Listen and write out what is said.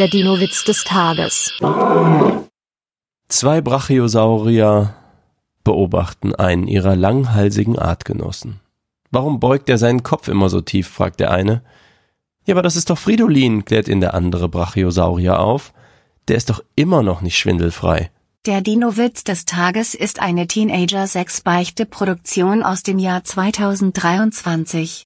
Der Dino-Witz des Tages. Zwei Brachiosaurier beobachten einen ihrer langhalsigen Artgenossen. Warum beugt er seinen Kopf immer so tief? fragt der eine. Ja, aber das ist doch Fridolin, klärt ihn der andere Brachiosaurier auf. Der ist doch immer noch nicht schwindelfrei. Der Dino-Witz des Tages ist eine Teenager-6-Beichte-Produktion aus dem Jahr 2023.